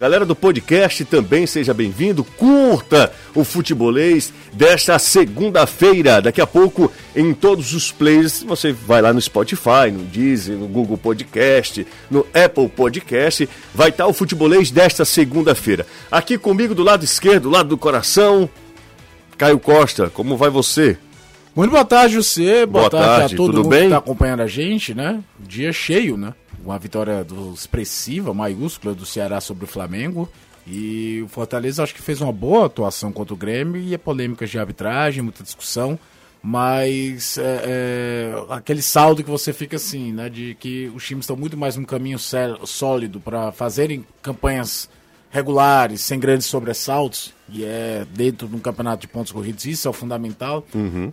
Galera do podcast também seja bem-vindo. Curta o futebolês desta segunda-feira. Daqui a pouco em todos os players, você vai lá no Spotify, no Deezer, no Google Podcast, no Apple Podcast, vai estar o futebolês desta segunda-feira. Aqui comigo do lado esquerdo, do lado do coração, Caio Costa. Como vai você? Muito boa tarde, você. Boa, Boa tarde, tarde, a todo tudo mundo bem? que está acompanhando a gente, né? Dia cheio, né? Uma vitória do- expressiva, maiúscula do Ceará sobre o Flamengo. E o Fortaleza acho que fez uma boa atuação contra o Grêmio e é polêmicas de arbitragem, muita discussão. Mas é, é, aquele saldo que você fica assim, né? De que os times estão muito mais num caminho sólido para fazerem campanhas regulares, sem grandes sobressaltos, e é dentro de um campeonato de pontos corridos, isso é o fundamental,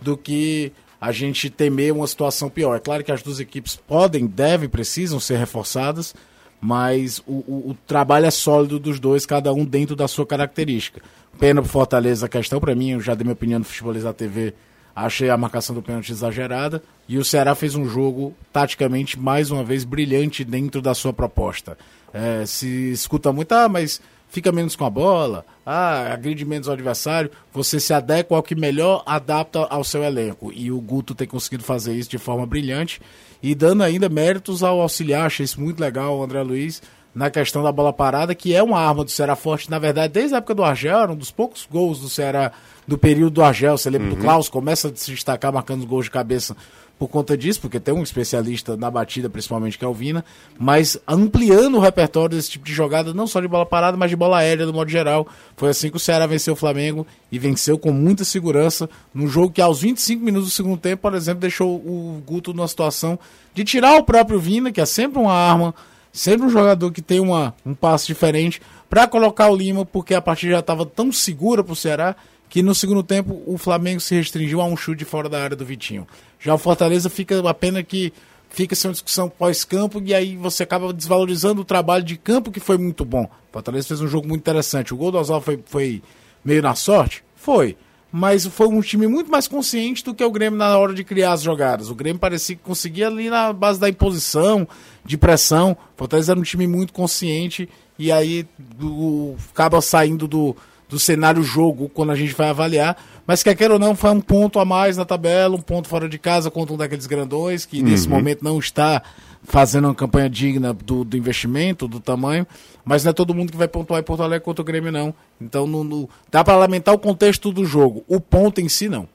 do que a gente temer uma situação pior. É claro que as duas equipes podem, devem, precisam ser reforçadas, mas o, o- o trabalho é sólido dos dois, cada um dentro da sua característica. Pena pro Fortaleza a questão, para mim, eu já dei minha opinião no Futebolista TV, achei a marcação do pênalti exagerada, e o Ceará fez um jogo, taticamente, mais uma vez, brilhante dentro da sua proposta. É, se escuta muito, ah, mas fica menos com a bola, ah, agride menos o adversário, você se adequa ao que melhor adapta ao seu elenco. E o Guto tem conseguido fazer isso de forma brilhante e dando ainda méritos ao auxiliar, achei isso muito legal, o André Luiz, na questão da bola parada, que é uma arma do Ceará forte, na verdade, desde a época do Argel, era um dos poucos gols do Ceará do período do Argel, você lembra do Klaus, começa a se destacar marcando os gols de cabeça por conta disso, porque tem um especialista na batida, principalmente, que é o Vina, mas ampliando o repertório desse tipo de jogada, não só de bola parada, mas de bola aérea, do modo geral. Foi assim que o Ceará venceu o Flamengo e venceu com muita segurança, num jogo que aos 25 minutos do segundo tempo, por exemplo, deixou o Guto numa situação de tirar o próprio Vina, que é sempre uma arma, sempre um jogador que tem uma, um passo diferente, para colocar o Lima, porque a partida já estava tão segura para o Ceará que no segundo tempo o Flamengo se restringiu a um chute fora da área do Vitinho. Já o Fortaleza fica a pena que fica sem uma discussão pós-campo e aí você acaba desvalorizando o trabalho de campo que foi muito bom. O Fortaleza fez um jogo muito interessante. O gol do Oswaldo foi, foi meio na sorte? Foi. Mas foi um time muito mais consciente do que o Grêmio na hora de criar as jogadas. O Grêmio parecia que conseguia ali na base da imposição, de pressão. O Fortaleza era um time muito consciente e aí do- acaba saindo do, do cenário jogo quando a gente vai avaliar. Mas quer queira ou não, foi um ponto a mais na tabela, um ponto fora de casa contra um daqueles grandões que nesse momento não está fazendo uma campanha digna do, do investimento, do tamanho. Mas não é todo mundo que vai pontuar em Porto Alegre contra o Grêmio, não. Então no, no- dá para lamentar o contexto do jogo. O ponto em si, não.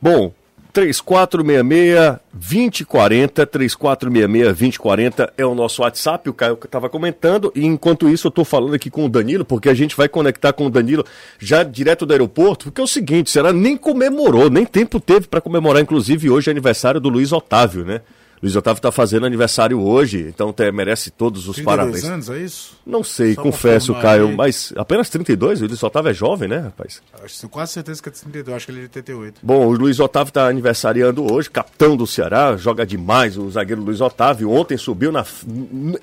Bom, 3466-2040, 3466-2040 é o nosso WhatsApp, o Caio estava comentando, e enquanto isso eu estou falando aqui com o Danilo, porque a gente vai conectar com o Danilo já direto do aeroporto, porque é o seguinte, será nem comemorou, nem tempo teve para comemorar, inclusive hoje é aniversário do Luiz Otávio, né? Luiz Otávio está fazendo aniversário hoje, então te- merece todos os parabéns. anos, é isso? Não sei, Só confesso, Caio, aí. mas apenas 32? O Luiz Otávio é jovem, né, rapaz? Tenho quase certeza que é 32, acho que ele é de 88. Bom, o Luiz Otávio está aniversariando hoje, capitão do Ceará, joga demais o zagueiro Luiz Otávio. Ontem subiu na,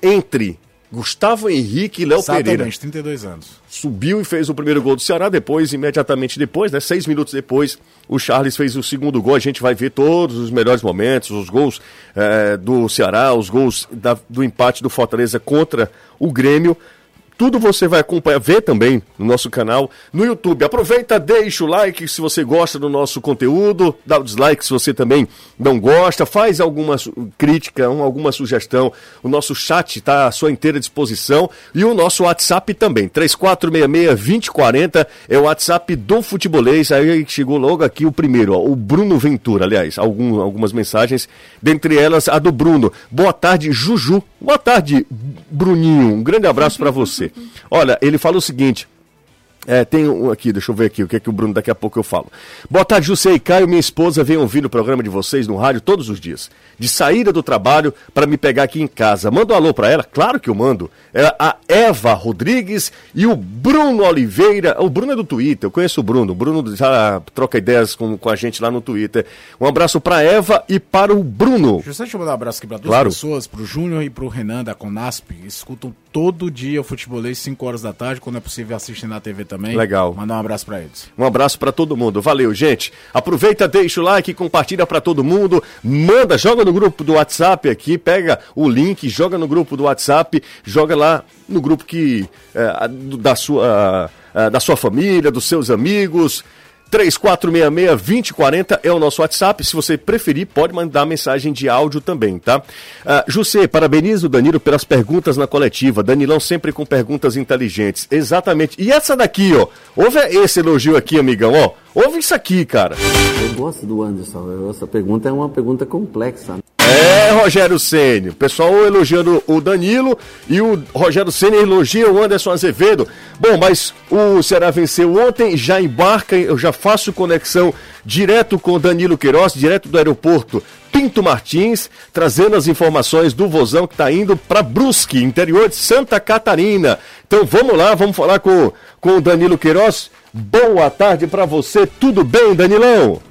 entre Gustavo Henrique e Léo Pereira. Exatamente, 32 anos. Subiu e fez o primeiro gol do Ceará. Depois, imediatamente depois, né, seis minutos depois, o Charles fez o segundo gol. A gente vai ver todos os melhores momentos, os gols eh, do Ceará, os gols da- do empate do Fortaleza contra o Grêmio. Tudo você vai acompanhar, ver também no nosso canal no YouTube. Aproveita, deixa o like se você gosta do nosso conteúdo, dá o dislike se você também não gosta, faz alguma crítica, um- alguma sugestão. O nosso chat está à sua inteira disposição e o nosso WhatsApp também. 3466-2040 é o WhatsApp do Futebolês. Aí chegou logo aqui o primeiro, ó, o Bruno Ventura, aliás, algum- algumas mensagens, dentre elas a do Bruno. Boa tarde, Juju. Boa tarde, Bruninho. Um grande abraço para você. Olha, ele fala o seguinte. É, tem um aqui, deixa eu ver aqui o que é que o Bruno daqui a pouco eu falo. Boa tarde, José e Caio. Minha esposa vem ouvir o programa de vocês no rádio todos os dias. De saída do trabalho para me pegar aqui em casa. Manda um alô para ela? Claro que eu mando. É a Eva Rodrigues e o Bruno Oliveira. O Bruno é do Twitter, eu conheço o Bruno. O Bruno já troca ideias com, com a gente lá no Twitter. Um abraço para Eva e para o Bruno. Deixa eu mandar um abraço aqui para duas Claro. pessoas, pro Júnior e pro Renan da Conasp. Escutam todo dia o futebolês, 5 horas da tarde, quando é possível assistem na TV também. Também. Legal. Mandar um abraço para eles. Um abraço para todo mundo. Valeu, gente. Aproveita, deixa o like, compartilha para todo mundo. Manda, joga no grupo do WhatsApp aqui, pega o link, joga no grupo do WhatsApp, joga lá no grupo que é, da sua é, da sua família, dos seus amigos. 3466-2040 é o nosso WhatsApp. Se você preferir, pode mandar mensagem de áudio também, tá? Uh, José, parabenizo o Danilo pelas perguntas na coletiva. Danilão sempre com perguntas inteligentes. Exatamente. E essa daqui, ó. Ouve esse elogio aqui, amigão, ó. Ouve isso aqui, cara. Eu gosto do Anderson. Essa pergunta é uma pergunta complexa. É, Rogério Ceni. O pessoal elogiando o Danilo e o Rogério Ceni elogia o Anderson Azevedo. Bom, mas o Ceará venceu ontem, já embarca, eu já faço conexão direto com o Danilo Queiroz, direto do aeroporto Pinto Martins, trazendo as informações do Vozão que está indo para Brusque, interior de Santa Catarina. Então vamos lá, vamos falar com, com o Danilo Queiroz. Boa tarde para você, tudo bem, Danilão?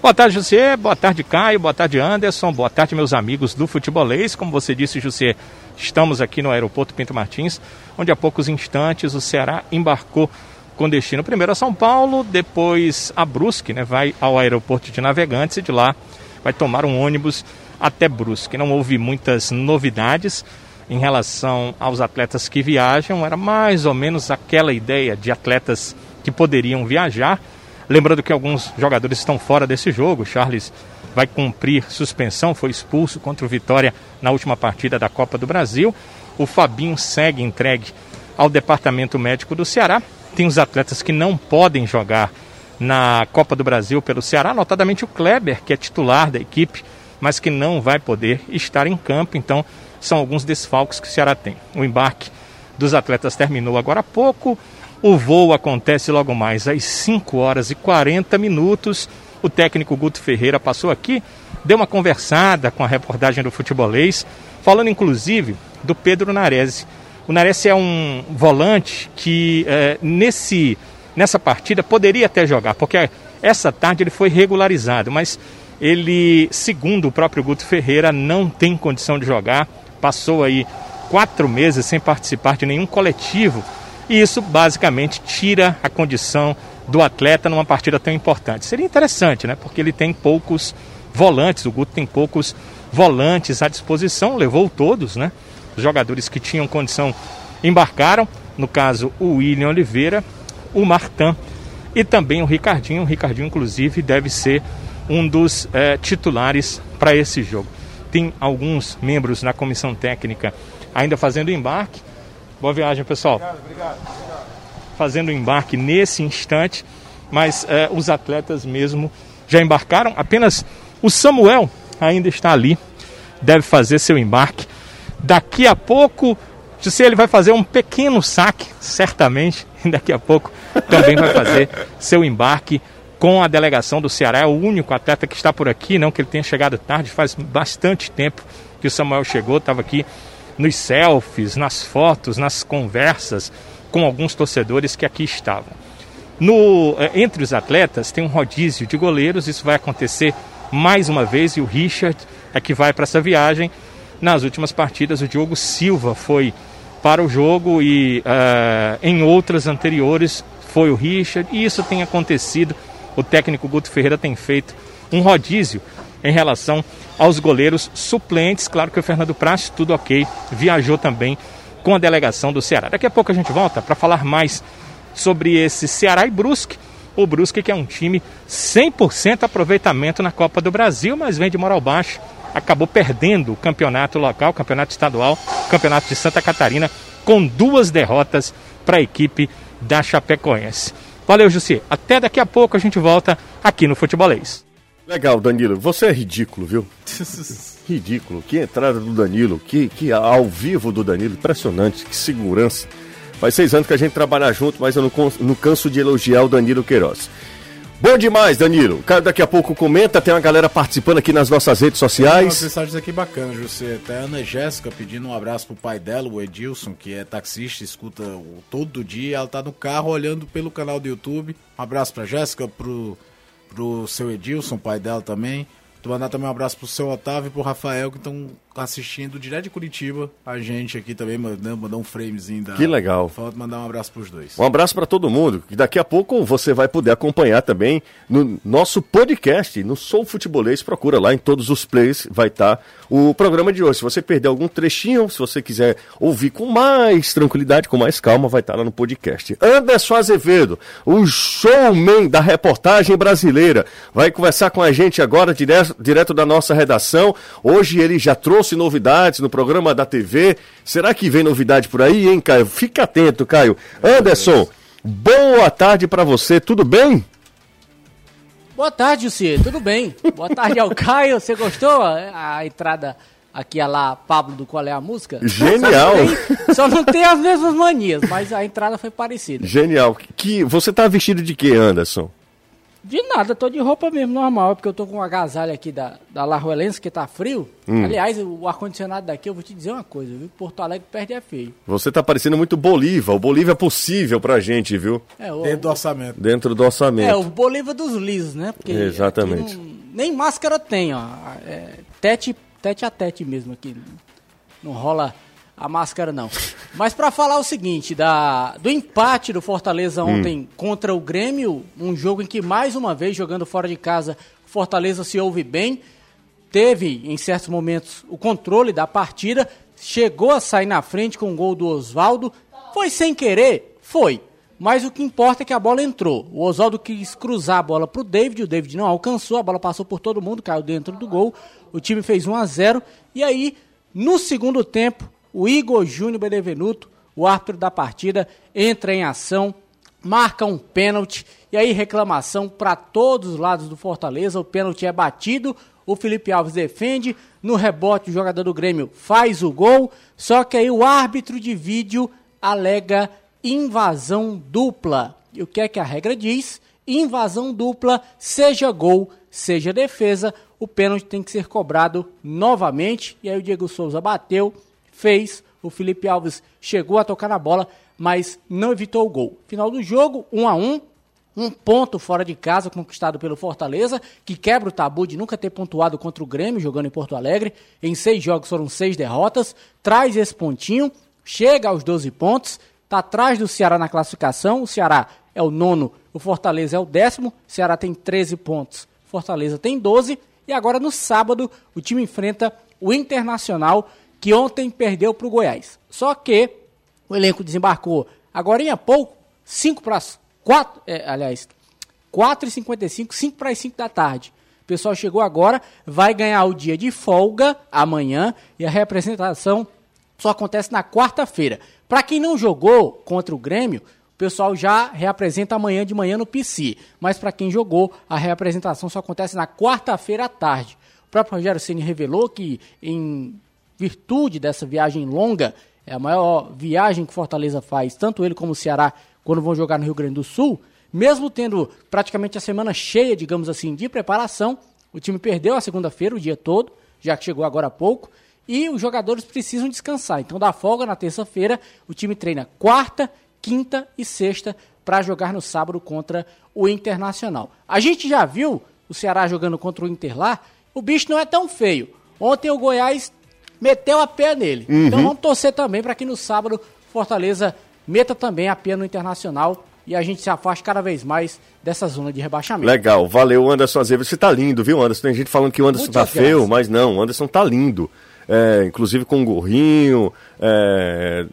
Boa tarde, José. Boa tarde, Caio. Boa tarde, Anderson. Boa tarde, meus amigos do futebolês. Como você disse, José, estamos aqui no aeroporto Pinto Martins, onde há poucos instantes o Ceará embarcou com destino primeiro a São Paulo, depois a Brusque, né? Vai ao aeroporto de Navegantes e de lá vai tomar um ônibus até Brusque. Não houve muitas novidades em relação aos atletas que viajam, era mais ou menos aquela ideia de atletas que poderiam viajar Lembrando que alguns jogadores estão fora desse jogo. Charles vai cumprir suspensão, foi expulso contra o Vitória na última partida da Copa do Brasil. O Fabinho segue entregue ao departamento médico do Ceará. Tem os atletas que não podem jogar na Copa do Brasil pelo Ceará, notadamente o Kleber, que é titular da equipe, mas que não vai poder estar em campo. Então, são alguns desfalques que o Ceará tem. O embarque dos atletas terminou agora há pouco. O voo acontece logo mais às 5 horas e 40 minutos. O técnico Guto Ferreira passou aqui, deu uma conversada com a reportagem do futebolês, falando inclusive do Pedro Nares. O Nares é um volante que é, nesse, nessa partida poderia até jogar, porque essa tarde ele foi regularizado, mas ele, segundo o próprio Guto Ferreira, não tem condição de jogar. Passou aí quatro meses sem participar de nenhum coletivo e isso basicamente tira a condição do atleta numa partida tão importante. Seria interessante, né? Porque ele tem poucos volantes, o Guto tem poucos volantes à disposição, levou todos, né? Os jogadores que tinham condição embarcaram, no caso o William Oliveira, o Martin e também o Ricardinho. O Ricardinho, inclusive, deve ser um dos é, titulares para esse jogo. Tem alguns membros na comissão técnica ainda fazendo embarque. Boa viagem, pessoal. Obrigado, obrigado. obrigado. Fazendo o embarque nesse instante, mas é, os atletas mesmo já embarcaram. Apenas o Samuel ainda está ali, deve fazer seu embarque. Daqui a pouco, se ele vai fazer um pequeno saque, certamente, daqui a pouco também vai fazer seu embarque com a delegação do Ceará. É o único atleta que está por aqui, não que ele tenha chegado tarde, faz bastante tempo que o Samuel chegou, estava aqui nos selfies, nas fotos, nas conversas com alguns torcedores que aqui estavam. No, eh, entre os atletas tem um rodízio de goleiros, isso vai acontecer mais uma vez e o Richard é que vai para essa viagem. Nas últimas partidas, o Diogo Silva foi para o jogo e uh, em outras anteriores foi o Richard, e isso tem acontecido. O técnico Guto Ferreira tem feito um rodízio em relação aos goleiros suplentes. Claro que o Fernando Prates, tudo ok, viajou também com a delegação do Ceará. Daqui a pouco a gente volta para falar mais sobre esse Ceará e Brusque. O Brusque que é um time 100% aproveitamento na Copa do Brasil, mas vem de moral baixo. Acabou perdendo o campeonato local, campeonato estadual, campeonato de Santa Catarina, com duas derrotas para a equipe da Chapecoense. Valeu, Jussi. Até daqui a pouco a gente volta aqui no Futebolês. Legal, Danilo. Você é ridículo, viu? ridículo. Que entrada do Danilo, que, que ao vivo do Danilo, impressionante, que segurança. Faz seis anos que a gente trabalha junto, mas eu não, não canso de elogiar o Danilo Queiroz. Bom demais, Danilo. Daqui a pouco comenta, tem uma galera participando aqui nas nossas redes sociais. Tem umas mensagens aqui bacanas, José. Até a Ana Jéssica pedindo um abraço pro pai dela, o Edilson, que é taxista, escuta todo dia. Ela tá no carro olhando pelo canal do YouTube. Um abraço pra Jéssica, pro pro seu Edilson, pai dela também. Tu mandar também um abraço pro seu Otávio e pro Rafael, que estão assistindo direto de Curitiba. A gente aqui também mandando mandar um framezinho da. Que legal. Falta mandar um abraço pros dois. Um abraço para todo mundo. E daqui a pouco você vai poder acompanhar também no nosso podcast, no Sou Futebolês. Procura lá em todos os plays, vai estar o programa de hoje. Se você perder algum trechinho, se você quiser ouvir com mais tranquilidade, com mais calma, vai estar lá no podcast. Anderson Azevedo, o showman da reportagem brasileira, vai conversar com a gente agora direto, direto da nossa redação. Hoje ele já trouxe novidades no programa da TV. Será que vem novidade por aí, hein, Caio? Fica atento, Caio. Anderson, boa tarde para você, tudo bem? Boa tarde, Jussi, tudo bem? Boa tarde ao Caio, você gostou a, a entrada aqui a lá Pablo do Qual é a Música? Genial! Só não, tem, só não tem as mesmas manias, mas a entrada foi parecida. Genial. Que, você tá vestido de quê, Anderson? De nada, tô de roupa mesmo, normal, porque eu tô com um agasalho aqui da, da Larruelense, que tá frio. Hum. Aliás, o ar-condicionado daqui, eu vou te dizer uma coisa, viu? Porto Alegre perde é feio. Você tá parecendo muito Bolívar, o Bolívar é possível pra gente, viu? É, o, Dentro do orçamento. Dentro do orçamento. É, o Bolívar dos lisos, né? Porque Exatamente. Não, nem máscara tem, ó. É, tete, tete a tete mesmo aqui. Não rola a máscara não. Mas para falar o seguinte, da, do empate do Fortaleza ontem hum. contra o Grêmio, um jogo em que mais uma vez jogando fora de casa, o Fortaleza se ouve bem, teve em certos momentos o controle da partida, chegou a sair na frente com o gol do Oswaldo, foi sem querer, foi. Mas o que importa é que a bola entrou. O Oswaldo quis cruzar a bola para o David, o David não alcançou, a bola passou por todo mundo, caiu dentro do gol. O time fez 1 a 0 e aí no segundo tempo o Igor Júnior Benevenuto, o árbitro da partida, entra em ação, marca um pênalti e aí reclamação para todos os lados do Fortaleza. O pênalti é batido, o Felipe Alves defende, no rebote o jogador do Grêmio faz o gol, só que aí o árbitro de vídeo alega invasão dupla. E o que é que a regra diz? Invasão dupla, seja gol, seja defesa, o pênalti tem que ser cobrado novamente. E aí o Diego Souza bateu, fez. O Felipe Alves chegou a tocar na bola, mas não evitou o gol. Final do jogo, 1 um a 1 um, um ponto fora de casa conquistado pelo Fortaleza, que quebra o tabu de nunca ter pontuado contra o Grêmio jogando em Porto Alegre. Em seis jogos foram seis derrotas. Traz esse pontinho, chega aos 12 pontos, está atrás do Ceará na classificação. O Ceará é o nono, o Fortaleza é o décimo. O Ceará tem 13 pontos, Fortaleza tem 12. E agora no sábado o time enfrenta o Internacional que ontem perdeu para o Goiás. Só que o elenco desembarcou agora em pouco, 5 para 4, é, aliás, 4 e 55, 5 para as 5 da tarde. O pessoal chegou agora, vai ganhar o dia de folga amanhã e a representação só acontece na quarta-feira. Para quem não jogou contra o Grêmio, o pessoal já reapresenta amanhã de manhã no PC. Mas para quem jogou, a reapresentação só acontece na quarta-feira à tarde. O próprio Rogério Ceni revelou que em virtude dessa viagem longa, é a maior viagem que Fortaleza faz, tanto ele como o Ceará, quando vão jogar no Rio Grande do Sul, mesmo tendo praticamente a semana cheia, digamos assim, de preparação, o time perdeu a segunda-feira o dia todo, já que chegou agora há pouco, e os jogadores precisam descansar. Então, da folga na terça-feira, o time treina quarta, quinta e sexta para jogar no sábado contra o Internacional. A gente já viu o Ceará jogando contra o Inter lá, o bicho não é tão feio. Ontem o Goiás meteu a pé nele. Uhum. Então vamos torcer também para que no sábado Fortaleza meta também a pé no Internacional e a gente se afaste cada vez mais dessa zona de rebaixamento. Legal, valeu Anderson Azevedo. Você tá lindo, viu, Anderson? Tem gente falando que o Anderson Muito tá feio, mas não, o Anderson tá lindo. É, inclusive com um gorrinho. É,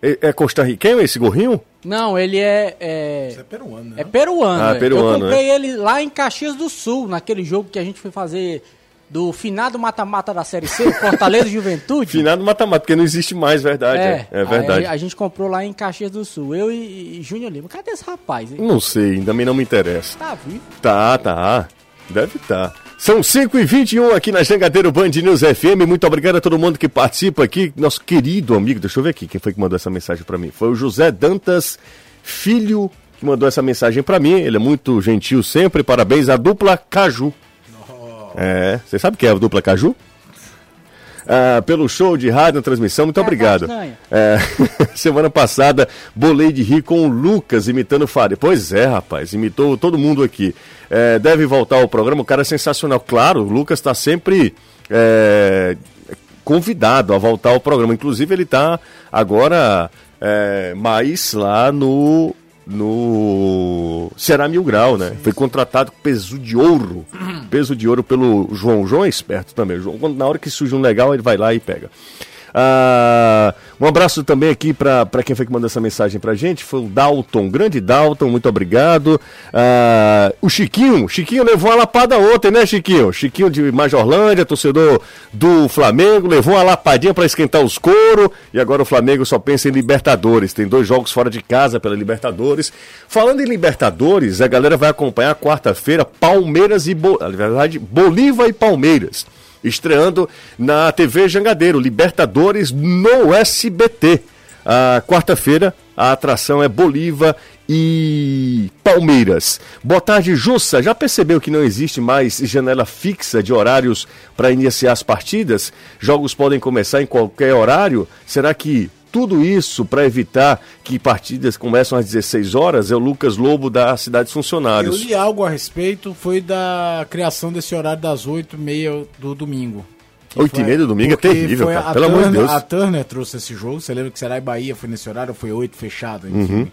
é, é costarriquenho esse gorrinho? Não, ele é. É, é peruano, né? É peruano. Ah, é. peruano. Eu comprei ele lá em Caxias do Sul, naquele jogo que a gente foi fazer do finado mata-mata da Série C, Fortaleza Juventude. finado mata-mata, porque não existe mais, verdade. É, é, é verdade. A, a, gente comprou lá em Caxias do Sul, eu e, e Júnior Lima. Cadê esse rapaz? Hein? Não sei, também não me interessa. Tá vivo? Tá, tá. Deve estar. Tá. São 5 e 21 aqui na Jangadeiro Band News FM. Muito obrigado a todo mundo que participa aqui. Nosso querido amigo, deixa eu ver aqui quem foi que mandou essa mensagem para mim. Foi o José Dantas Filho que mandou essa mensagem para mim. Ele é muito gentil sempre. Parabéns à dupla Caju. É, você sabe o que é a dupla Caju? Ah, pelo show de rádio na transmissão, muito é, obrigado. É, semana passada, bolei de rir com o Lucas imitando o Fábio. Pois é, rapaz, imitou todo mundo aqui. É, deve voltar ao programa, o cara é sensacional. Claro, o Lucas está sempre é, convidado a voltar ao programa. Inclusive, ele está agora é, mais lá no no Ceará Mil Grau, né? Sim. Foi contratado com peso de ouro. peso de ouro pelo João. O João é esperto também. João, na hora que surge um legal, ele vai lá e pega. Ah, um abraço também aqui para quem foi que mandou essa mensagem pra gente. Foi o Dalton, grande Dalton, muito obrigado. Ah, o Chiquinho, Chiquinho levou uma lapada ontem, né, Chiquinho? Chiquinho de Majorlândia, torcedor do Flamengo, levou uma lapadinha para esquentar os couro. E agora o Flamengo só pensa em Libertadores. Tem dois jogos fora de casa pela Libertadores. Falando em Libertadores, a galera vai acompanhar quarta-feira Palmeiras e Bo... na verdade, Bolívar e Palmeiras estreando na TV Jangadeiro, Libertadores no SBT. A quarta-feira, a atração é Bolívar e Palmeiras. Boa tarde, Jussa. Já percebeu que não existe mais janela fixa de horários para iniciar as partidas? Jogos podem começar em qualquer horário? Será que tudo isso para evitar que partidas começam às 16 horas é o Lucas Lobo da Cidade Funcionários. Eu li algo a respeito, foi da criação desse horário das 8 e meia do domingo. 8 e meia do domingo é terrível, cara. Pelo Turner, amor de Deus. A Turner trouxe esse jogo, você lembra que Será e Bahia foi nesse horário, foi 8 fechado, enfim. Uhum.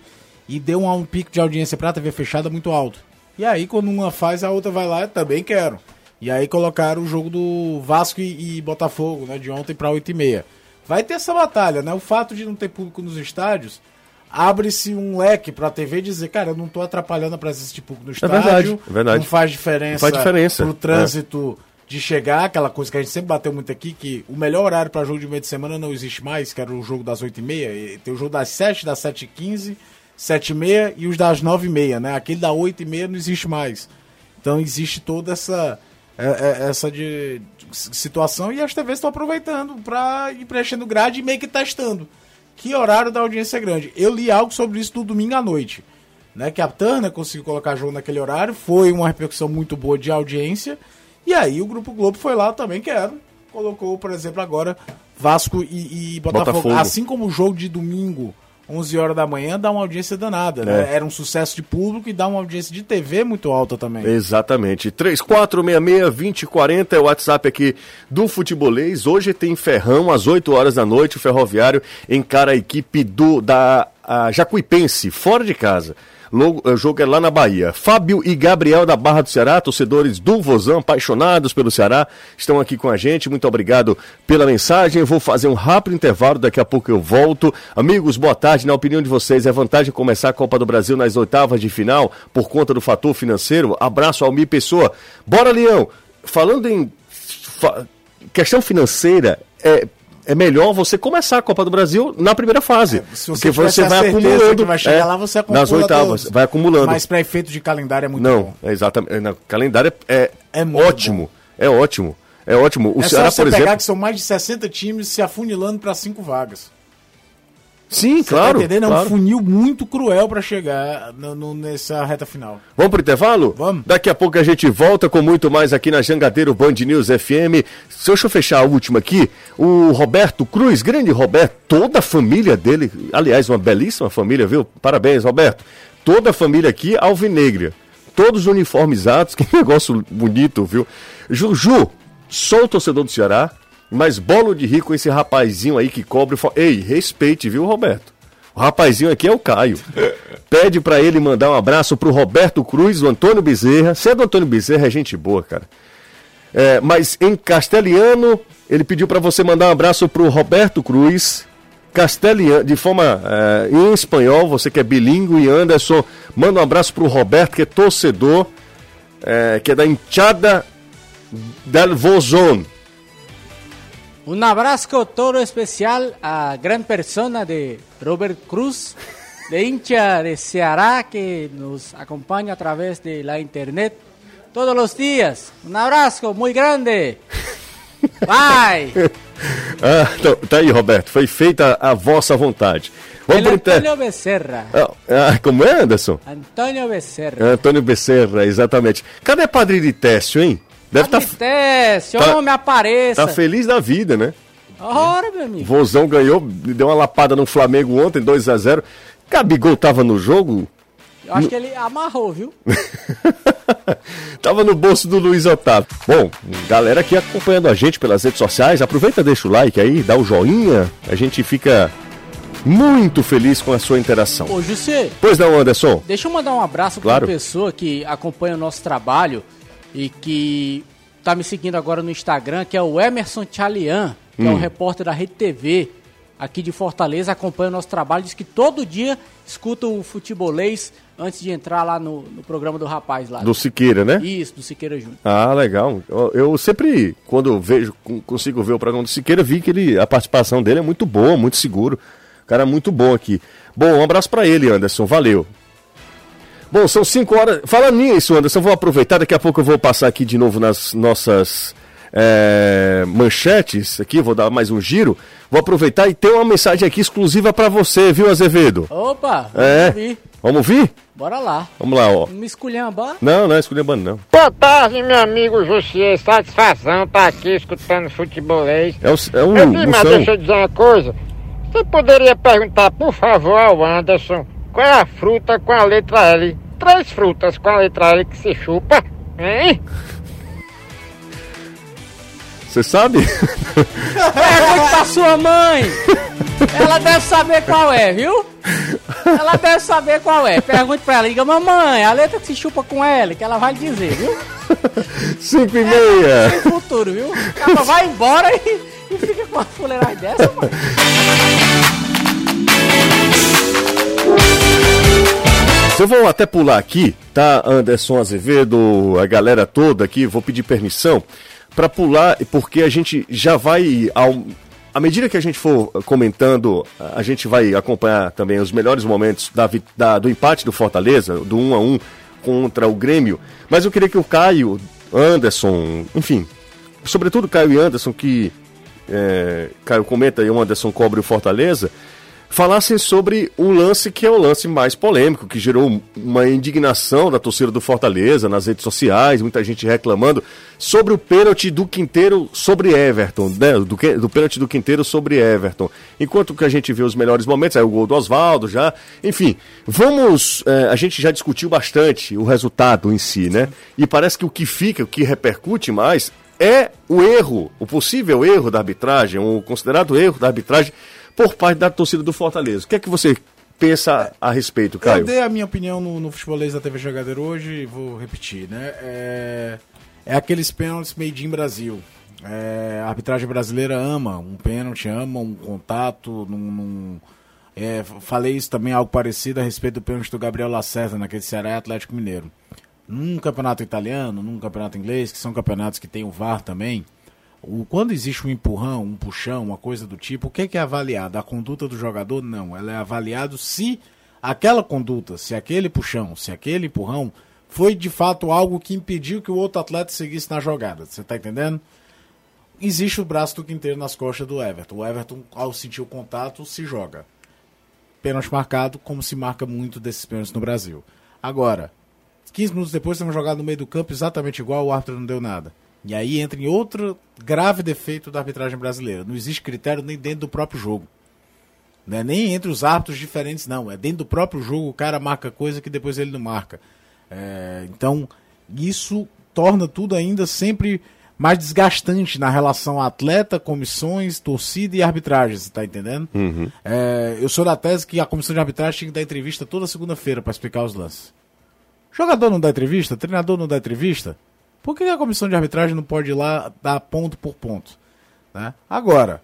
E deu um, um pico de audiência pra TV fechada muito alto. E aí, quando uma faz, a outra vai lá, também quero. E aí colocaram o jogo do Vasco e, e Botafogo, né, de ontem pra 8 e meia vai ter essa batalha, né? O fato de não ter público nos estádios abre-se um leque para a TV dizer, cara, eu não estou atrapalhando a presença de público no estádio. É verdade, é verdade. Não faz diferença, não faz diferença. pro trânsito é. de chegar, aquela coisa que a gente sempre bateu muito aqui, que o melhor horário para jogo de meio de semana não existe mais, que era o jogo das 8h30. Tem o jogo das 7, das 7h15, 7h30 e os das 9h30, né? Aquele da 8h30 não existe mais. Então existe toda essa é, é, essa de, situação e as TVs estão aproveitando para ir preenchendo grade e meio que testando que horário da audiência é grande. Eu li algo sobre isso no domingo à noite, né? Que a Turner conseguiu colocar jogo naquele horário, foi uma repercussão muito boa de audiência. E aí o Grupo Globo foi lá também, quero. Colocou, por exemplo, agora Vasco e, e Botafogo. Botafogo. Assim como o jogo de domingo 11 horas da manhã, dá uma audiência danada, né? É. Era um sucesso de público e dá uma audiência de TV muito alta também. Exatamente. 3466-2040 é o WhatsApp aqui do Futebolês. Hoje tem Ferrão, às 8 horas da noite, o Ferroviário encara a equipe do da Jacuipense, fora de casa. O jogo é lá na Bahia. Fábio e Gabriel da Barra do Ceará, torcedores do Vozão, apaixonados pelo Ceará, estão aqui com a gente. Muito obrigado pela mensagem. Vou fazer um rápido intervalo, daqui a pouco eu volto. Amigos, boa tarde. Na opinião de vocês, é vantagem começar a Copa do Brasil nas oitavas de final por conta do fator financeiro? Abraço ao Mi Pessoa. Bora, Leão! Falando em fa... questão financeira, é, é melhor você começar a Copa do Brasil na primeira fase. É, se você porque você vai acumulando. vai chegar é, lá, você acumula Nas oitavas, todos. vai acumulando. Mas para efeito de calendário é muito não, bom. Não, exatamente. É, calendário é, é, ótimo. Bom. É ótimo. É ótimo. O é Ceará, só você por pegar que são mais de 60 times se afunilando para cinco vagas. Sim, Você claro. Tá entendendo? Claro. É um funil muito cruel para chegar no, no, nessa reta final. Vamos pro intervalo? Vamos. Daqui a pouco a gente volta com muito mais aqui na Jangadeiro Band News FM. Deixa eu fechar a última aqui. O Roberto Cruz, grande Roberto, toda a família dele, aliás, uma belíssima família, viu? Parabéns, Roberto. Toda a família aqui, alvinegra. Todos uniformizados, que negócio bonito, viu? Juju, sou torcedor do Ceará, mas bolo de rico esse rapazinho aí que cobre. Ei, respeite, viu, Roberto? O rapazinho aqui é o Caio. Pede para ele mandar um abraço pro Roberto Cruz, o Antônio Bezerra. Se é do Antônio Bezerra, é gente boa, cara. É, mas em castelhano, ele pediu para você mandar um abraço pro Roberto Cruz. Castelhano, de forma é, em espanhol, você que é bilíngue, e Anderson, manda um abraço pro Roberto, que é torcedor, é, que é da Enchada del Vozón. Un abrazo todo especial a gran persona de Robert Cruz, de hincha de Ceará, que nos acompaña a través de la internet todos los días. Un abraço muy grande. Vai! ah, então, tá aí, Roberto. Foi feita a vossa vontade. Vamos pro Antônio Becerra. Ah, ah, como é, Anderson? Antônio Becerra. Antônio Becerra, exatamente. Cadê Padre de Técio, hein? Deve estar. Tá, tá, homem, apareça. Tá feliz da vida, né? Ora, meu amigo. Vozão ganhou, deu uma lapada no Flamengo ontem, 2 a 0 Gabigol tava no jogo. Eu acho que ele amarrou, viu? Tava no bolso do Luiz Otávio. Bom, galera aqui acompanhando a gente pelas redes sociais, aproveita, deixa o like aí, dá o joinha. A gente fica muito feliz com a sua interação. Ô, José, Pois não, Anderson? deixa eu mandar um abraço Claro. para uma pessoa que acompanha o nosso trabalho e que tá me seguindo agora no Instagram, que é o Emerson Chalian, que é um repórter da Rede TV aqui de Fortaleza, acompanha o nosso trabalho, diz que todo dia escuta o futebolês antes de entrar lá no, no programa do rapaz lá. Do Siqueira, né? Isso, do Siqueira Júnior. Ah, legal. Eu, eu sempre, quando vejo, con- consigo ver o programa do Siqueira, vi que ele, a participação dele é muito boa, muito seguro. Cara muito bom aqui. Bom, um abraço pra ele, Anderson. Valeu. Bom, são 5 horas. Falando nisso, Anderson, vou aproveitar. Daqui a pouco eu vou passar aqui de novo nas nossas é, manchetes. Aqui, vou dar mais um giro. Vou aproveitar e ter uma mensagem aqui exclusiva pra você, viu, Azevedo? Opa, vamos É. ouvir. Vamos ouvir? Bora lá. Vamos lá, ó. Não me esculhamba. Não, não é escolhendo não. Boa tarde, meu amigo Jussier. Satisfação tá aqui escutando futebolês. É, o, é um Eu vi, mas deixa eu dizer uma coisa. Você poderia perguntar, por favor, ao Anderson qual é a fruta com a letra L? Três frutas com a letra L que se chupa, hein? Você sabe? Pergunte pra sua mãe. Ela deve saber qual é, viu? Ela deve saber qual é. Pergunte pra ela. Diga, mamãe, a letra que se chupa com L, que ela vai lhe dizer, viu? 5 e meia. Tem futuro, viu? Ela vai embora e, e fica com uma fuleiragem dessa, mano. Eu vou até pular aqui, tá, Anderson Azevedo, a galera toda aqui, vou pedir permissão para pular, porque a gente já vai ao à medida que a gente for comentando, a gente vai acompanhar também os melhores momentos da, da- do empate do Fortaleza, do 1 a 1 contra o Grêmio. Mas eu queria que o Caio, Anderson, enfim, sobretudo Caio e Anderson, que é, Caio comenta e o Anderson cobre o Fortaleza, falassem sobre um lance que é o lance mais polêmico, que gerou uma indignação da torcida do Fortaleza nas redes sociais, muita gente reclamando sobre o pênalti do Quinteiro sobre Everton, né? Do, do pênalti do Quinteiro sobre Everton. Enquanto que a gente vê os melhores momentos, aí o gol do Oswaldo já. Enfim, vamos. é, a gente já discutiu bastante o resultado em si, né? E parece que o que fica, o que repercute mais é o erro, o possível erro da arbitragem, o considerado erro da arbitragem por parte da torcida do Fortaleza. O que é que você pensa a respeito, Eu Caio? dei a minha opinião no, no futebolês da TV Jogadeiro hoje e vou repetir, né? É, é aqueles pênaltis made in Brasil. É, a arbitragem brasileira ama um pênalti, ama um contato. Num, num- é, falei isso também, algo parecido a respeito do pênalti do Gabriel Lacerda naquele Ceará Atlético Mineiro. Num campeonato italiano, num campeonato inglês, que são campeonatos que tem o VAR também, o, quando existe um empurrão, um puxão, uma coisa do tipo, o que é, que é avaliado? A conduta do jogador? Não. Ela é avaliado se aquela conduta, se aquele puxão, se aquele empurrão foi de fato algo que impediu que o outro atleta seguisse na jogada. Você tá entendendo? Existe o braço do Quinteiro nas costas do Everton. O Everton, ao sentir o contato, se joga. Pênalti marcado, como se marca muito desses pênaltis no Brasil. Agora, 15 minutos depois, temos jogado no meio do campo exatamente igual, o árbitro não deu nada. E aí entra em outro grave defeito da arbitragem brasileira. Não existe critério nem dentro do próprio jogo. Não é nem entre os árbitros diferentes, não. É dentro do próprio jogo, o cara marca coisa que depois ele não marca. É, então, isso torna tudo ainda sempre mais desgastante na relação atleta, comissões, torcida e arbitragem, você tá entendendo? É, eu sou da tese que a comissão de arbitragem tinha que dar entrevista toda segunda-feira para explicar os lances. Jogador não dá entrevista? Treinador não dá entrevista? Por que a comissão de arbitragem não pode ir lá dar ponto por ponto? né? Agora,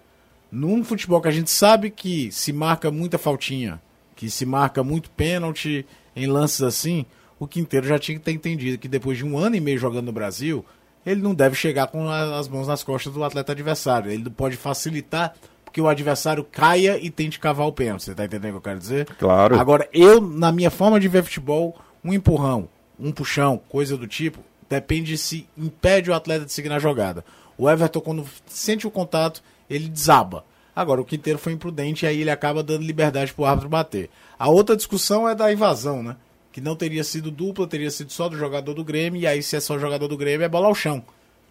num futebol que a gente sabe que se marca muita faltinha, que se marca muito pênalti em lances assim, o Quinteiro já tinha que ter entendido que depois de um ano e meio jogando no Brasil, ele não deve chegar com as mãos nas costas do atleta adversário. Ele não pode facilitar que o adversário caia e tente cavar o pênalti. Você tá entendendo o que eu quero dizer? Claro. Agora, eu, na minha forma de ver futebol, um empurrão, um puxão, coisa do tipo, depende se impede o atleta de seguir na jogada. O Everton, quando sente o contato, ele desaba. Agora, o Quinteiro foi imprudente e aí ele acaba dando liberdade pro árbitro bater. A outra discussão é da invasão, né? Que não teria sido dupla, teria sido só do jogador do Grêmio, e aí se é só jogador do Grêmio, é bola ao chão.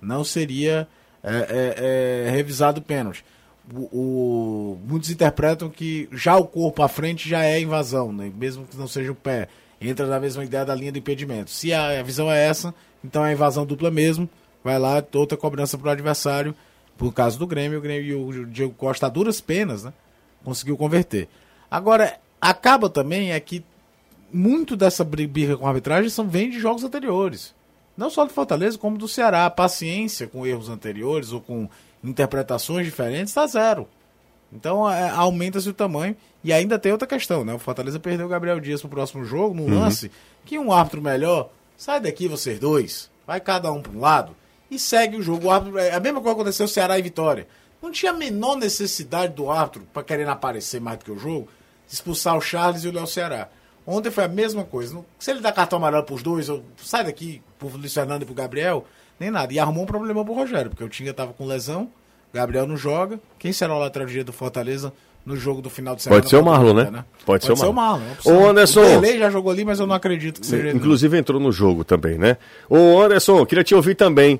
Não seria é, é, é, revisado o pênalti. O, o- muitos interpretam que já o corpo à frente já é invasão, né? mesmo que não seja o pé. Entra na mesma ideia da linha do impedimento. Se a, a visão é essa, então é invasão dupla mesmo, vai lá, outra cobrança pro adversário. Por caso do Grêmio, o Grêmio e o Diego Costa, a duras penas, né? Conseguiu converter. Agora, acaba também é que muito dessa briga com a arbitragem são, vem de jogos anteriores. Não só do Fortaleza, como do Ceará. A paciência com erros anteriores ou com interpretações diferentes está zero. Então é, aumenta-se o tamanho. E ainda tem outra questão, né? O Fortaleza perdeu o Gabriel Dias pro próximo jogo, num uhum. lance que um árbitro melhor, sai daqui vocês dois, vai cada um para um lado e segue o jogo. O árbitro, é a mesma coisa que aconteceu Ceará e Vitória. Não tinha a menor necessidade do árbitro para querer aparecer mais do que o jogo, expulsar o Charles e o Léo Ceará. Ontem foi a mesma coisa. Se ele dá cartão amarelo pros dois, ou sai daqui pro Luiz Fernando e pro Gabriel, nem nada. E arrumou um problema pro Rogério, porque o Tinga tava com lesão, Gabriel não joga. Quem será o lateral direito do Fortaleza no jogo do final de semana? Pode ser o Marlon, né? né? Pode, Pode ser o Marlon. Ser o Marlon. Ô Anderson. O Pelé já jogou ali, mas eu não acredito que seja. Inclusive entrou no jogo também, né? Ô Anderson, queria te ouvir também.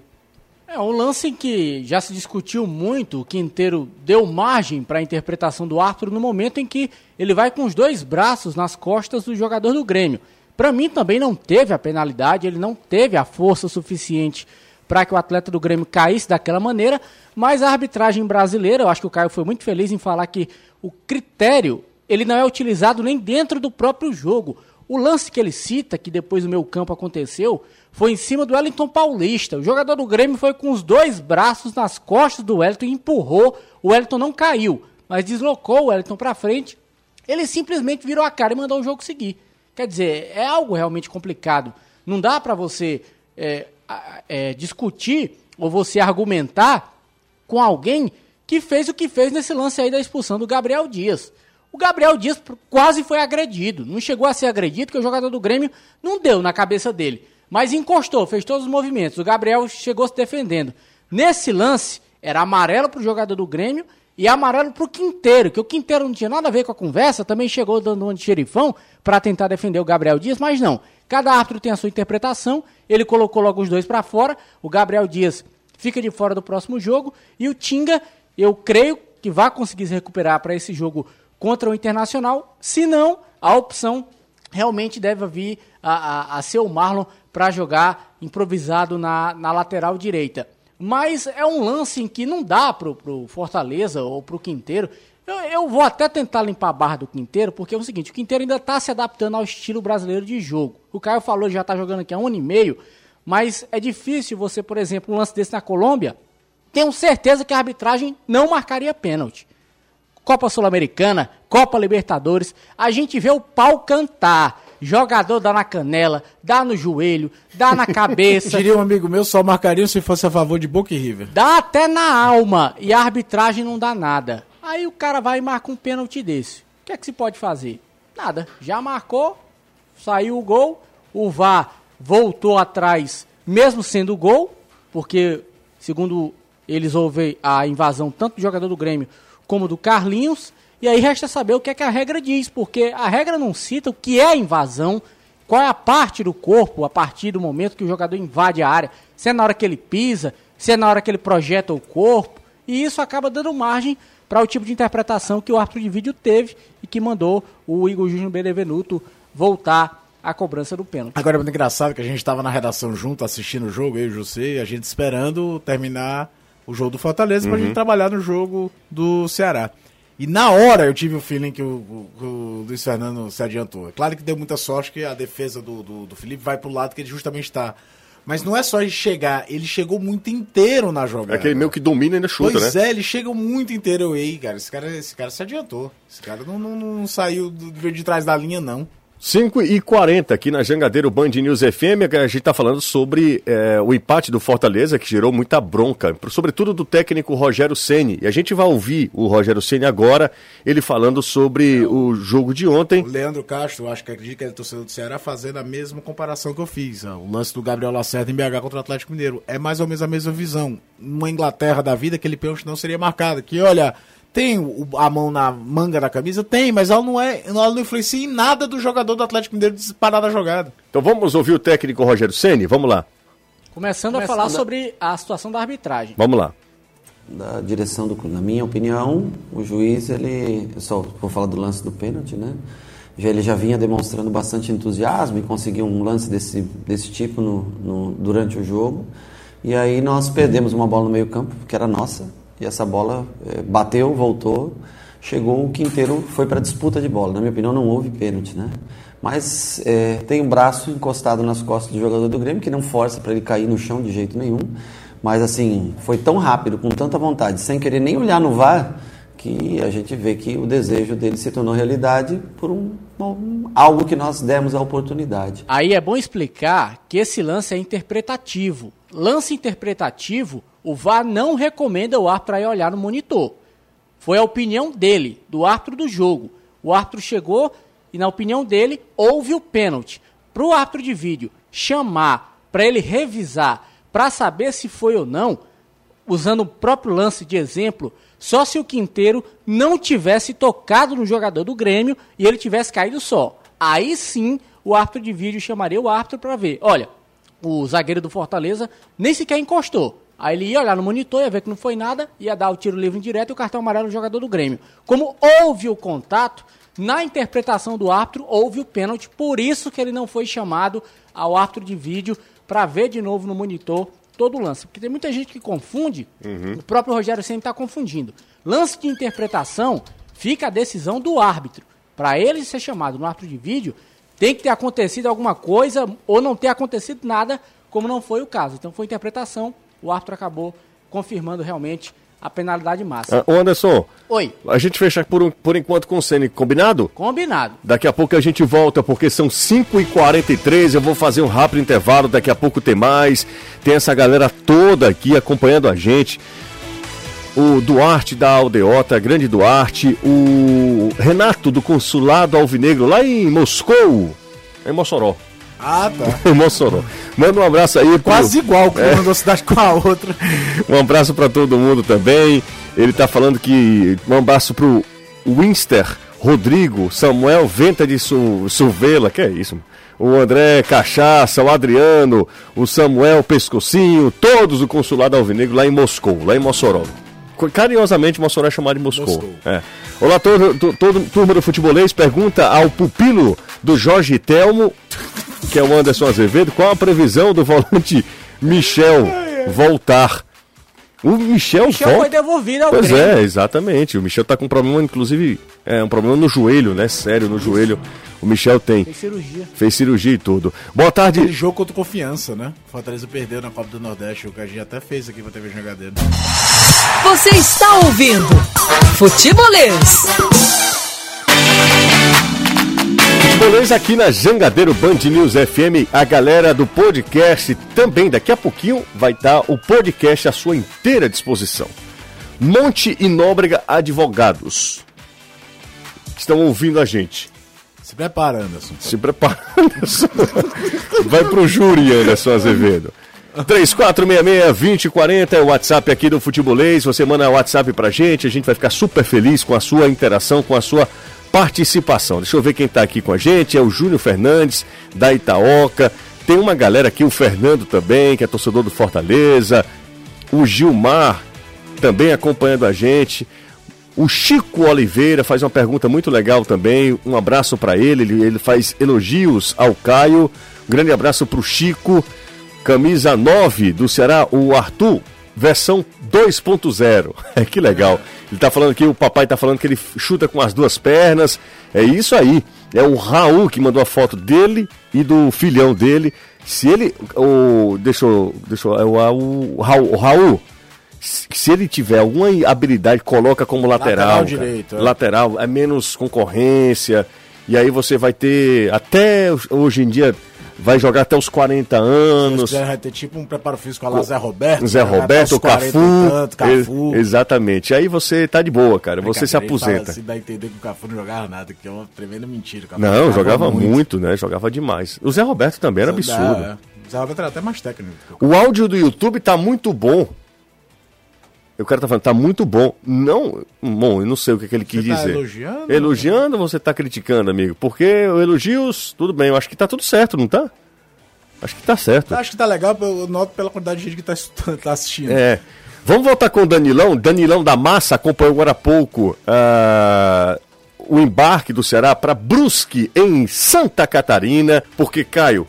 É um lance que já se discutiu muito, o Quinteiro deu margem para a interpretação do árbitro no momento em que ele vai com os dois braços nas costas do jogador do Grêmio. Para mim também não teve a penalidade, ele não teve a força suficiente para que o atleta do Grêmio caísse daquela maneira, mas a arbitragem brasileira, eu acho que o Caio foi muito feliz em falar que o critério ele não é utilizado nem dentro do próprio jogo. O lance que ele cita, que depois no meu campo aconteceu, foi em cima do Wellington Paulista. O jogador do Grêmio foi com os dois braços nas costas do Wellington e empurrou. O Wellington não caiu, mas deslocou o Wellington para frente. Ele simplesmente virou a cara e mandou o jogo seguir. Quer dizer, é algo realmente complicado. Não dá para você é, é, discutir ou você argumentar com alguém que fez o que fez nesse lance aí da expulsão do Gabriel Dias. O Gabriel Dias quase foi agredido. Não chegou a ser agredido, porque o jogador do Grêmio não deu na cabeça dele mas encostou, fez todos os movimentos. O Gabriel chegou se defendendo. Nesse lance, era amarelo para o jogador do Grêmio e amarelo para o Quinteiro, que o Quinteiro não tinha nada a ver com a conversa, também chegou dando um de xerifão para tentar defender o Gabriel Dias, mas não. Cada árbitro tem a sua interpretação, ele colocou logo os dois para fora, o Gabriel Dias fica de fora do próximo jogo e o Tinga, eu creio que vai conseguir se recuperar para esse jogo contra o Internacional, se não, a opção realmente deve vir a, a, a ser o Marlon para jogar improvisado na, na lateral direita. Mas é um lance em que não dá pro, pro Fortaleza ou pro Quinteiro. Eu, eu vou até tentar limpar a barra do Quinteiro, porque é o seguinte, o Quinteiro ainda está se adaptando ao estilo brasileiro de jogo. O Caio falou já está jogando aqui há um ano e meio, mas é difícil você, por exemplo, um lance desse na Colômbia, tenho certeza que a arbitragem não marcaria pênalti. Copa Sul-Americana, Copa Libertadores, a gente vê o pau cantar. Jogador dá na canela, dá no joelho, dá na cabeça. Diria um amigo meu, só marcaria se fosse a favor de Boca e River. Dá até na alma e a arbitragem não dá nada. Aí o cara vai e marca um pênalti desse. O que é que se pode fazer? Nada. Já marcou, saiu o gol, o VAR voltou atrás, mesmo sendo gol, porque, segundo eles, houve a invasão tanto do jogador do Grêmio como do Carlinhos. E aí resta saber o que é que a regra diz, porque a regra não cita o que é a invasão, qual é a parte do corpo a partir do momento que o jogador invade a área, se é na hora que ele pisa, se é na hora que ele projeta o corpo, e isso acaba dando margem para o tipo de interpretação que o árbitro de vídeo teve e que mandou o Igor Júnior Benevenuto voltar à cobrança do pênalti. Agora é muito engraçado que a gente estava na redação junto assistindo o jogo, eu e o José, e a gente esperando terminar o jogo do Fortaleza uhum. para a gente trabalhar no jogo do Ceará. E na hora eu tive o feeling que o, o, o Luiz Fernando se adiantou. É claro que deu muita sorte que a defesa do, do, do Felipe vai pro lado que ele justamente está. Mas não é só ele chegar, ele chegou muito inteiro na jogada. É aquele meio que domina e ainda chuta, pois né? Pois é, ele chega muito inteiro. aí, cara, esse cara, esse cara se adiantou. Esse cara não, não, não saiu de, de trás da linha, não. 5 e 40 aqui na Jangadeiro Band News FM, a gente está falando sobre é, o empate do Fortaleza, que gerou muita bronca, sobretudo do técnico Rogério Ceni. E a gente vai ouvir o Rogério Ceni agora, ele falando sobre é, o, o, jogo de ontem. O Leandro Castro, acho que acredito que é torcedor do Ceará, fazendo a mesma comparação que eu fiz. O lance do Gabriel Lacerda em BH contra o Atlético Mineiro. É mais ou menos a mesma visão. Uma Inglaterra da vida, aquele pênalti não seria marcado. Que olha tem o, a mão na manga da camisa? Tem, mas ela não é. Ela não influencia em nada do jogador do Atlético Mineiro parar da jogada. Então vamos ouvir o técnico Rogério Ceni. Vamos lá. Começando, Começando a falar sobre a situação da arbitragem. Vamos lá. Da direção do clube. Na minha opinião, o juiz, ele. Eu só vou falar do lance do pênalti, né? Já, ele já vinha demonstrando bastante entusiasmo e conseguiu um lance desse, desse tipo no, no, durante o jogo. E aí nós perdemos uma bola no meio campo, que era nossa, e essa bola é, bateu, voltou, chegou o quinteiro, foi para disputa de bola. Na minha opinião, não houve pênalti, né? Mas é, tem um braço encostado nas costas do jogador do Grêmio que não força para ele cair no chão de jeito nenhum. Mas assim, foi tão rápido, com tanta vontade, sem querer nem olhar no VAR, que a gente vê que o desejo dele se tornou realidade por um, um, algo que nós demos a oportunidade. Aí é bom explicar que esse lance é interpretativo. Lance interpretativo, o VAR não recomenda o árbitro ir olhar no monitor. Foi a opinião dele, do árbitro do jogo. O árbitro chegou e, na opinião dele, houve o pênalti. Para o árbitro de vídeo chamar, para ele revisar para saber se foi ou não, usando o próprio lance de exemplo, só se o Quinteiro não tivesse tocado no jogador do Grêmio e ele tivesse caído só. Aí sim o árbitro de vídeo chamaria o árbitro para ver. Olha, o zagueiro do Fortaleza nem sequer encostou. Aí ele ia olhar no monitor, ia ver que não foi nada, ia dar o tiro livre indireto e o cartão amarelo do jogador do Grêmio. Como houve o contato, na interpretação do árbitro houve o pênalti, por isso que ele não foi chamado ao árbitro de vídeo para ver de novo no monitor todo o lance. Porque tem muita gente que confunde, uhum. o próprio Rogério sempre está confundindo. Lance de interpretação fica a decisão do árbitro. Para ele ser chamado no árbitro de vídeo, tem que ter acontecido alguma coisa ou não ter acontecido nada, como não foi o caso. Então foi interpretação, o árbitro acabou confirmando realmente a penalidade máxima. Ah, Anderson. Oi. A gente fecha por, por enquanto com o Ceni, combinado? Combinado. Daqui a pouco a gente volta, porque são 5h43, eu vou fazer um rápido intervalo, daqui a pouco tem mais. Tem essa galera toda aqui acompanhando a gente. O Duarte da Aldeota, grande Duarte, o Renato do Consulado Alvinegro, lá em Moscou, em Mossoró. Ah, tá. Mossoró. Manda um abraço aí. Pro... Quase igual que é. uma cidade com a outra. Um abraço para todo mundo também. Ele tá falando que. Um abraço pro Winster Rodrigo, Samuel Venta de Su... Suvela, que é isso? O André Cachaça, o Adriano, o Samuel Pescocinho, todos o consulado alvinegro lá em Moscou, lá em Mossoró. Carinhosamente, Mossoró é chamado de Moscou. Moscou. É. Olá, todo, todo, todo, turma do futebolês, pergunta ao pupilo do Jorge Telmo que é o Anderson Azevedo, qual a previsão do volante Michel voltar? O Michel, Michel volta... foi devolvido ao Pois Grêmio. é, exatamente. O Michel tá com um problema, inclusive, é um problema no joelho, né? Sério, no joelho. O Michel tem. Fez cirurgia. Fez cirurgia e tudo. Boa tarde. Aquele jogo contra Confiança, né? Fortaleza perdeu na Copa do Nordeste. O Cajinho até fez aqui pra TV Jogadeiro. Você está ouvindo Futebolês. Futebolês aqui na Jangadeiro Band News FM, a galera do podcast também daqui a pouquinho vai estar o podcast à sua inteira disposição. Monte e Nóbrega Advogados estão ouvindo a gente. Se prepara, Anderson. Se prepara, Anderson. Vai pro júri, Anderson Azevedo. 3466-2040 é o WhatsApp aqui do Futebolês. Você manda o WhatsApp pra gente, a gente vai ficar super feliz com a sua interação, com a sua participação. Deixa eu ver quem está aqui com a gente. É o Júnior Fernandes, da Itaoca. Tem uma galera aqui, o Fernando também, que é torcedor do Fortaleza. O Gilmar também acompanhando a gente. O Chico Oliveira faz uma pergunta muito legal também. Um abraço para ele. ele. Faz elogios ao Caio. Um grande abraço para o Chico. Camisa 9 do Ceará, o Arthur, versão 2.0. que legal. Ele tá falando que o papai tá falando que ele chuta com as duas pernas. É isso aí. É o Raul que mandou a foto dele e do filhão dele. Se ele. O, deixa eu. Deixa eu, é o, o, Raul, o Raul. Se ele tiver alguma habilidade, coloca como lateral. Lateral direito. É. Lateral, é menos concorrência. E aí você vai ter. Até hoje em dia vai jogar até os 40 anos. Se vai ter tipo um preparo físico a Zé Roberto. Zé? Roberto, Cafu, tanto, Cafu. exatamente. Aí você tá de boa, cara. Você se aposenta. Assim, dá a entender que o Cafu não jogava nada, que é uma tremenda mentira. não, jogava, jogava muito. muito. né? Jogava demais. O Zé Roberto também era absurdo. É. O Zé Roberto era até mais técnico. O áudio do YouTube tá muito bom. O cara tá falando, tá muito bom. Não, bom, eu não sei o que, que ele quis você tá dizer. Elogiando? Elogiando ou você tá criticando, amigo? Porque elogios, tudo bem, eu acho que tá tudo certo, não tá? Acho que tá certo. Acho que tá legal, eu noto pela quantidade de gente que tá, tá assistindo. É. Vamos voltar com o Danilão. Danilão da Massa acompanhou agora há pouco uh, o embarque do Ceará para Brusque, em Santa Catarina, porque, Caio,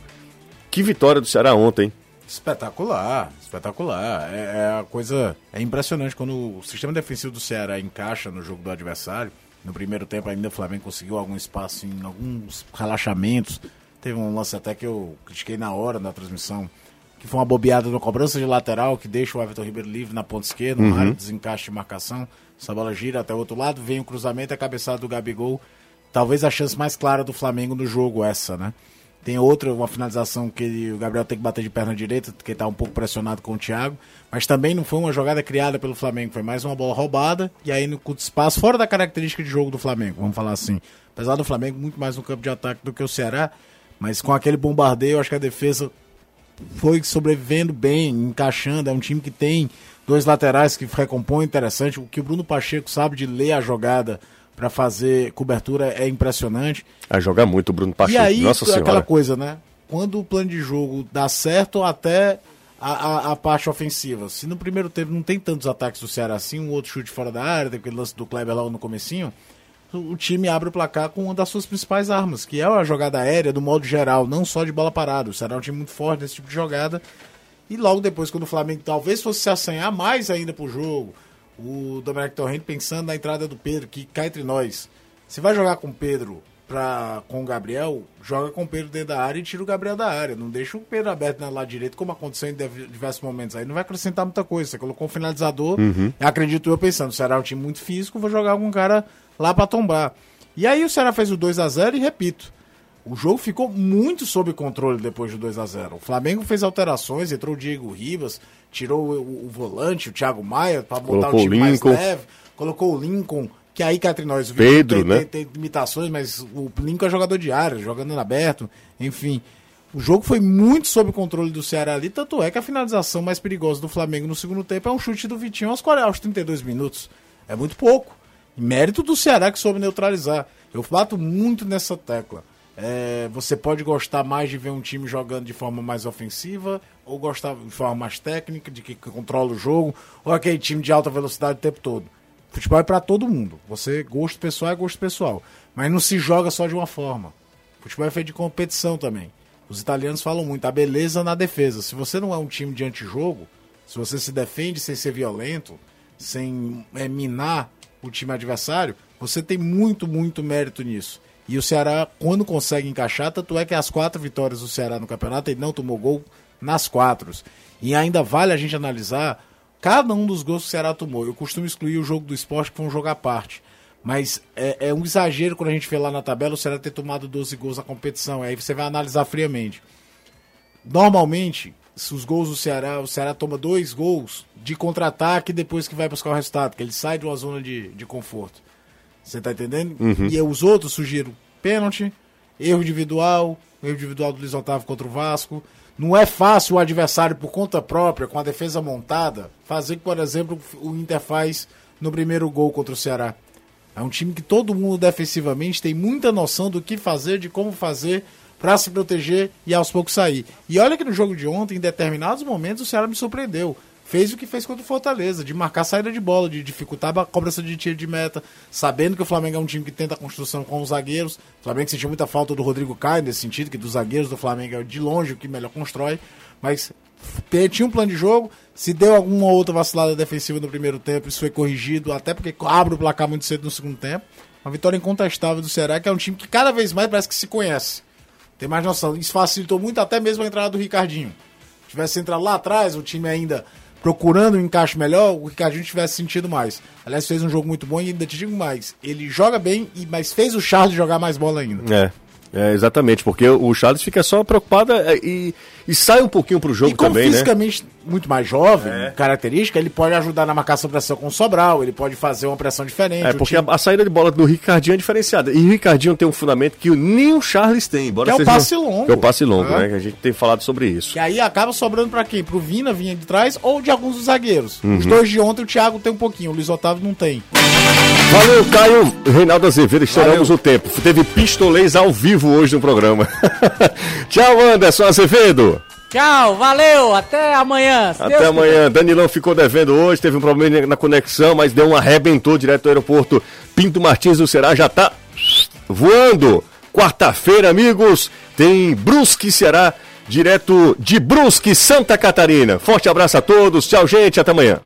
que vitória do Ceará ontem. Espetacular, espetacular. É, é a coisa. É impressionante quando o sistema defensivo do Ceará encaixa no jogo do adversário. No primeiro tempo ainda o Flamengo conseguiu algum espaço em alguns relaxamentos. Teve um lance até que eu critiquei na hora da transmissão, que foi uma bobeada na cobrança de lateral que deixa o Everton Ribeiro livre na ponta esquerda, um de desencaixe de marcação. Essa bola gira até o outro lado, vem o cruzamento, a cabeçada do Gabigol. Talvez a chance mais clara do Flamengo no jogo essa, né? Tem outra, uma finalização que ele- o Gabriel tem que bater de perna direita, porque está um pouco pressionado com o Thiago. Mas também não foi uma jogada criada pelo Flamengo, foi mais uma bola roubada. E aí no curto espaço, fora da característica de jogo do Flamengo, vamos falar assim. Apesar do Flamengo muito mais no campo de ataque do que o Ceará, mas com aquele bombardeio, acho que a defesa foi sobrevivendo bem, encaixando. É um time que tem dois laterais que recompõem interessante. O que o Bruno Pacheco sabe de ler a jogada para fazer cobertura é impressionante. A jogar muito o Bruno Pacheco, E aí, nossa aquela senhora. coisa, né? Quando o plano de jogo dá certo até a, a, a parte ofensiva. Se no primeiro tempo não tem tantos ataques do Ceará assim, um outro chute fora da área, tem aquele lance do Kleber lá no comecinho, o o time abre o placar com uma das suas principais armas, que é a jogada aérea do modo geral, não só de bola parada. O Ceará é um time muito forte nesse tipo de jogada. E logo depois, quando o Flamengo talvez fosse se assanhar mais ainda pro jogo, o Dominic Torrente pensando na entrada do Pedro, que cá entre nós. Você vai jogar com o Pedro pra, com o Gabriel, joga com o Pedro dentro da área e tira o Gabriel da área. Não deixa o Pedro aberto na lado direito, como aconteceu em diversos momentos. Aí não vai acrescentar muita coisa. Você colocou um finalizador, acredito eu pensando, o Ceará é um time muito físico, vou jogar com um cara lá pra tombar. E aí o Ceará fez o 2 a 0 e repito, o jogo ficou muito sob controle depois do 2 a 0 O Flamengo fez alterações, entrou o Diego Ribas, tirou o, o volante, o Thiago Maia, para botar o time o mais Lincoln. leve. Colocou o Lincoln, que aí cá entre nós... Pedro, tem, né? Tem, tem limitações, mas o Lincoln é jogador de área, jogando no aberto, enfim... O jogo foi muito sob controle do Ceará ali, tanto é que a finalização mais perigosa do Flamengo no segundo tempo é um chute do Vitinho aos 40, aos 32 minutos. É muito pouco. Mérito do Ceará que soube neutralizar. Eu bato muito nessa tecla. É, você pode gostar mais de ver um time jogando de forma mais ofensiva, ou gostar de forma mais técnica, de que controla o jogo, ou aquele time de alta velocidade o tempo todo. Futebol é pra todo mundo. Você, gosto pessoal é gosto pessoal. Mas não se joga só de uma forma. Futebol é feito de competição também. Os italianos falam muito, a beleza na defesa. Se você não é um time de antijogo, se você se defende sem ser violento, sem é, minar o time adversário, você tem muito, muito mérito nisso. E o Ceará, quando consegue encaixar, tanto é que as quatro vitórias do Ceará no campeonato, ele não tomou gol nas quatro. E ainda vale a gente analisar cada um dos gols que o Ceará tomou. Eu costumo excluir o jogo do esporte, que foi um jogo à parte. Mas é, é um exagero quando a gente vê lá na tabela o Ceará ter tomado 12 gols na competição. Aí você vai analisar friamente. Normalmente, se os gols do Ceará, o Ceará toma dois gols de contra-ataque depois que vai buscar o resultado, que ele sai de uma zona de, de conforto. Você tá entendendo? E aí os outros surgiram pênalti, erro individual, erro individual do Luiz Otávio contra o Vasco. Não é fácil o adversário, por conta própria, com a defesa montada, fazer, por exemplo, o Inter faz no primeiro gol contra o Ceará. É um time que todo mundo defensivamente tem muita noção do que fazer, de como fazer para se proteger e aos poucos sair. E olha que no jogo de ontem, em determinados momentos, o Ceará me surpreendeu. Fez o que fez contra o Fortaleza, de marcar saída de bola, de dificultar a cobrança de tiro de meta, sabendo que o Flamengo é um time que tenta a construção com os zagueiros. O Flamengo sentiu muita falta do Rodrigo Caio nesse sentido, que dos zagueiros do Flamengo é de longe o que melhor constrói. Mas tinha um plano de jogo, se deu alguma outra vacilada defensiva no primeiro tempo, isso foi corrigido, até porque abre o placar muito cedo no segundo tempo. Uma vitória incontestável do Ceará, que é um time que cada vez mais parece que se conhece. Tem mais noção. Isso facilitou muito até mesmo a entrada do Ricardinho. Se tivesse entrado lá atrás, o time ainda procurando um encaixe melhor, o Ricardinho tivesse sentido mais. Aliás, fez um jogo muito bom e ainda te digo mais. Ele joga bem, e- mas fez o Charles jogar mais bola ainda. É, é, exatamente, porque o Charles fica só preocupado é, e, e sai um pouquinho pro jogo E como também, né? Muito mais jovem, característica, ele pode ajudar na marcação pressão com o Sobral, ele pode fazer uma pressão diferente. É, porque time- a, a saída de bola do Ricardinho é diferenciada. E o Ricardinho tem um fundamento que nem o Charles tem. Embora Que é o passe longo. Que é o passe longo, É. né? Que a gente tem falado sobre isso. Que aí acaba sobrando pra quem? Pro Vina, vinha de trás, ou de alguns dos zagueiros. Uhum. Os dois de ontem, o Thiago tem um pouquinho, o Luiz Otávio não tem. Valeu, Caio. Reinaldo Azevedo, estouramos o tempo. Teve pistolês ao vivo hoje no programa. Tchau, Anderson Azevedo. Tchau, valeu, até amanhã. Até Deus amanhã. Danilão ficou devendo hoje, teve um problema na conexão, mas deu um arrebentou direto do aeroporto Pinto Martins do Ceará. Já tá voando. Quarta-feira, amigos, tem Brusque Ceará, direto de Brusque, Santa Catarina. Forte abraço a todos, tchau, gente, até amanhã.